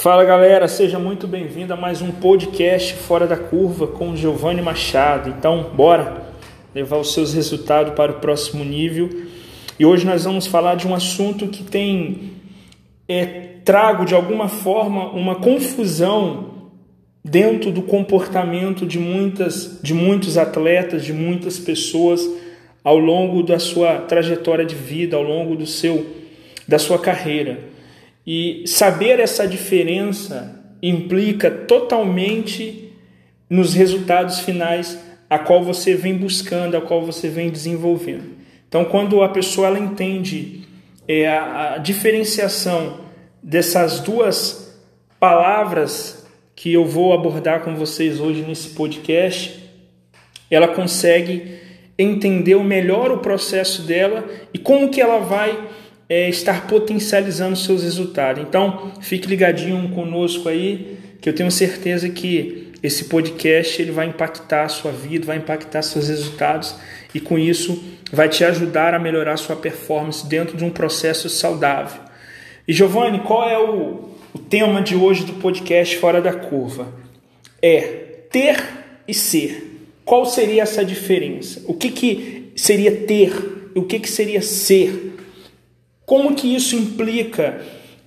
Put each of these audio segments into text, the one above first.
Fala galera, seja muito bem-vindo a mais um podcast Fora da Curva com Giovanni Machado. Então, bora levar os seus resultados para o próximo nível. E hoje nós vamos falar de um assunto que tem é, trago de alguma forma uma confusão dentro do comportamento de muitas de muitos atletas, de muitas pessoas ao longo da sua trajetória de vida, ao longo do seu da sua carreira. E saber essa diferença implica totalmente nos resultados finais a qual você vem buscando, a qual você vem desenvolvendo. Então, quando a pessoa ela entende é, a, a diferenciação dessas duas palavras que eu vou abordar com vocês hoje nesse podcast, ela consegue entender melhor o processo dela e como que ela vai é, estar potencializando seus resultados. Então, fique ligadinho conosco aí, que eu tenho certeza que esse podcast ele vai impactar a sua vida, vai impactar seus resultados e com isso vai te ajudar a melhorar sua performance dentro de um processo saudável. E Giovanni, qual é o, o tema de hoje do podcast Fora da Curva? É ter e ser. Qual seria essa diferença? O que, que seria ter? O que, que seria ser? Como que isso implica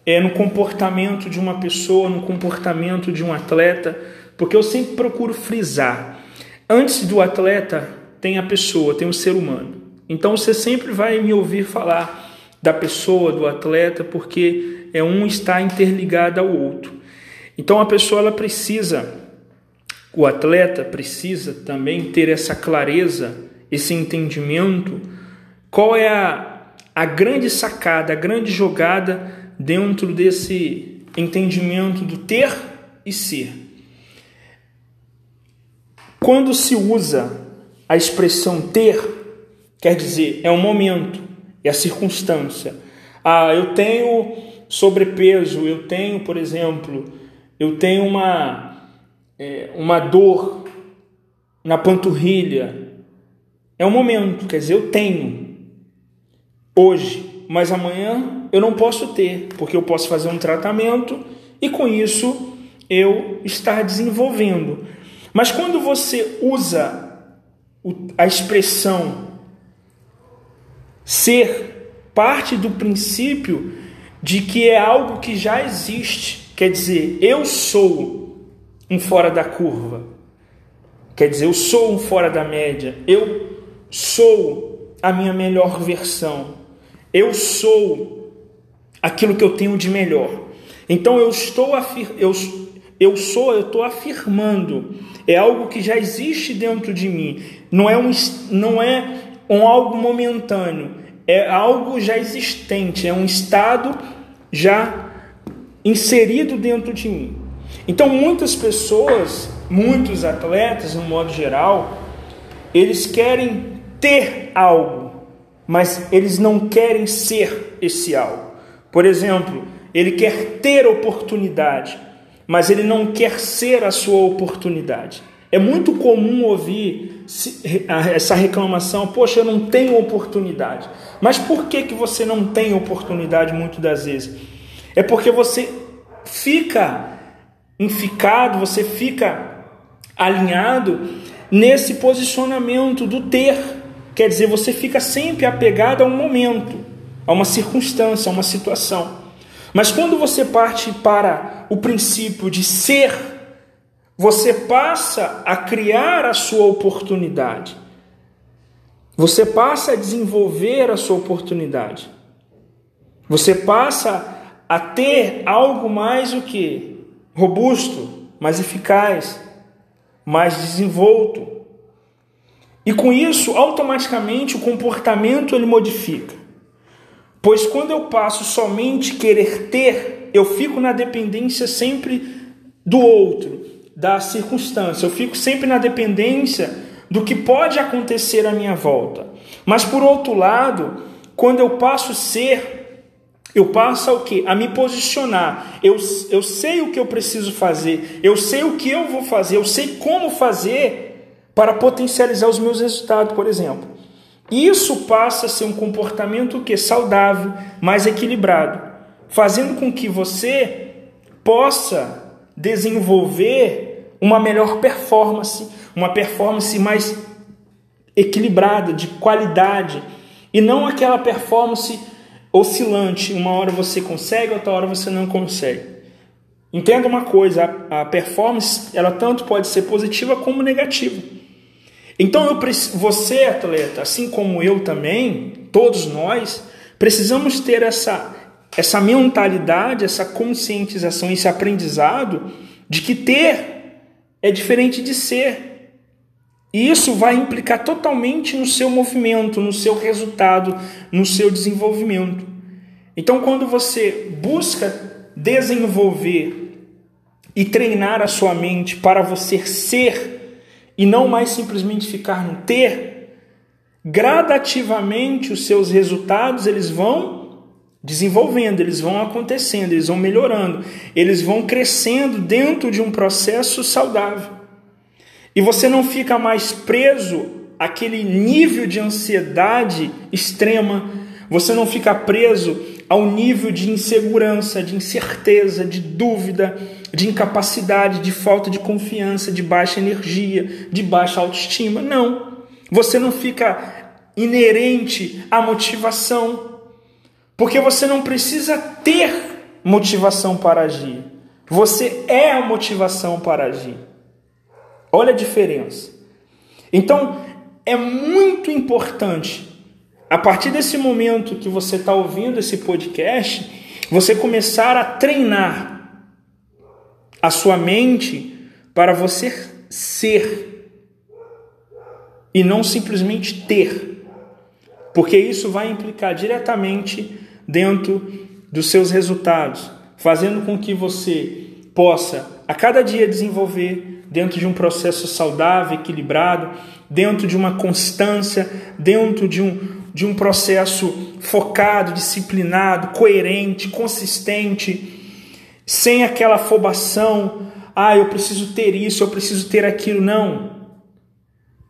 é, no comportamento de uma pessoa, no comportamento de um atleta? Porque eu sempre procuro frisar. Antes do atleta tem a pessoa, tem o ser humano. Então você sempre vai me ouvir falar da pessoa, do atleta, porque é um está interligado ao outro. Então a pessoa ela precisa, o atleta precisa também ter essa clareza, esse entendimento, qual é a a grande sacada, a grande jogada dentro desse entendimento do ter e ser. Quando se usa a expressão ter, quer dizer, é o momento, é a circunstância. Ah, eu tenho sobrepeso, eu tenho, por exemplo, eu tenho uma, é, uma dor na panturrilha. É o momento, quer dizer, eu tenho hoje, mas amanhã eu não posso ter, porque eu posso fazer um tratamento e com isso eu estar desenvolvendo. Mas quando você usa a expressão ser parte do princípio de que é algo que já existe, quer dizer, eu sou um fora da curva, quer dizer, eu sou um fora da média, eu sou a minha melhor versão. Eu sou aquilo que eu tenho de melhor. Então eu estou afir eu, eu sou, eu estou afirmando. É algo que já existe dentro de mim. Não é um não é um algo momentâneo. É algo já existente, é um estado já inserido dentro de mim. Então muitas pessoas, muitos atletas, no modo geral, eles querem ter algo mas eles não querem ser esse algo. Por exemplo, ele quer ter oportunidade, mas ele não quer ser a sua oportunidade. É muito comum ouvir essa reclamação: poxa, eu não tenho oportunidade. Mas por que, que você não tem oportunidade muitas das vezes? É porque você fica enficado, você fica alinhado nesse posicionamento do ter Quer dizer, você fica sempre apegado a um momento, a uma circunstância, a uma situação. Mas quando você parte para o princípio de ser, você passa a criar a sua oportunidade. Você passa a desenvolver a sua oportunidade. Você passa a ter algo mais o que robusto, mais eficaz, mais desenvolto, e com isso, automaticamente o comportamento ele modifica. Pois quando eu passo somente querer ter, eu fico na dependência sempre do outro, da circunstância. Eu fico sempre na dependência do que pode acontecer à minha volta. Mas por outro lado, quando eu passo a ser, eu passo ao que? A me posicionar. Eu, eu sei o que eu preciso fazer, eu sei o que eu vou fazer, eu sei como fazer para potencializar os meus resultados, por exemplo. Isso passa a ser um comportamento que saudável, mais equilibrado, fazendo com que você possa desenvolver uma melhor performance, uma performance mais equilibrada, de qualidade, e não aquela performance oscilante. Uma hora você consegue, outra hora você não consegue. Entenda uma coisa, a performance ela tanto pode ser positiva como negativa. Então eu, você atleta, assim como eu também, todos nós precisamos ter essa essa mentalidade, essa conscientização, esse aprendizado de que ter é diferente de ser. E isso vai implicar totalmente no seu movimento, no seu resultado, no seu desenvolvimento. Então, quando você busca desenvolver e treinar a sua mente para você ser e não mais simplesmente ficar no ter, gradativamente os seus resultados eles vão desenvolvendo, eles vão acontecendo, eles vão melhorando, eles vão crescendo dentro de um processo saudável. E você não fica mais preso àquele nível de ansiedade extrema, você não fica preso ao nível de insegurança, de incerteza, de dúvida, de incapacidade, de falta de confiança, de baixa energia, de baixa autoestima. Não. Você não fica inerente à motivação, porque você não precisa ter motivação para agir. Você é a motivação para agir. Olha a diferença. Então, é muito importante, a partir desse momento que você está ouvindo esse podcast, você começar a treinar a sua mente para você ser e não simplesmente ter, porque isso vai implicar diretamente dentro dos seus resultados, fazendo com que você possa a cada dia desenvolver dentro de um processo saudável, equilibrado, dentro de uma constância, dentro de um, de um processo focado, disciplinado, coerente, consistente, sem aquela afobação, ah, eu preciso ter isso, eu preciso ter aquilo. Não.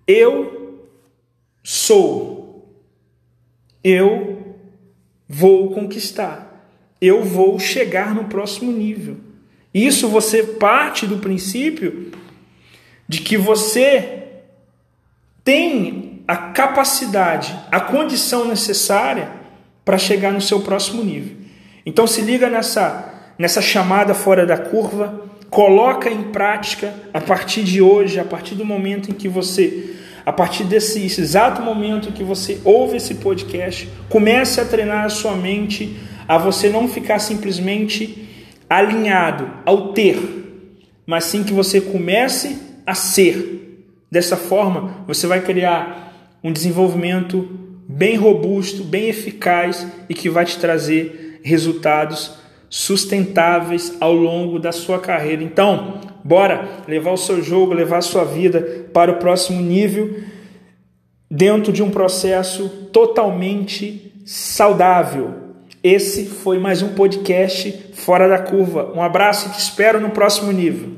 Eu sou. Eu vou conquistar, eu vou chegar no próximo nível. Isso você parte do princípio de que você tem a capacidade, a condição necessária para chegar no seu próximo nível. Então se liga nessa nessa chamada fora da curva, coloca em prática a partir de hoje, a partir do momento em que você a partir desse exato momento que você ouve esse podcast, comece a treinar a sua mente a você não ficar simplesmente alinhado ao ter, mas sim que você comece a ser. Dessa forma, você vai criar um desenvolvimento bem robusto, bem eficaz e que vai te trazer resultados sustentáveis ao longo da sua carreira. Então, bora levar o seu jogo, levar a sua vida para o próximo nível dentro de um processo totalmente saudável. Esse foi mais um podcast Fora da Curva. Um abraço e te espero no próximo nível.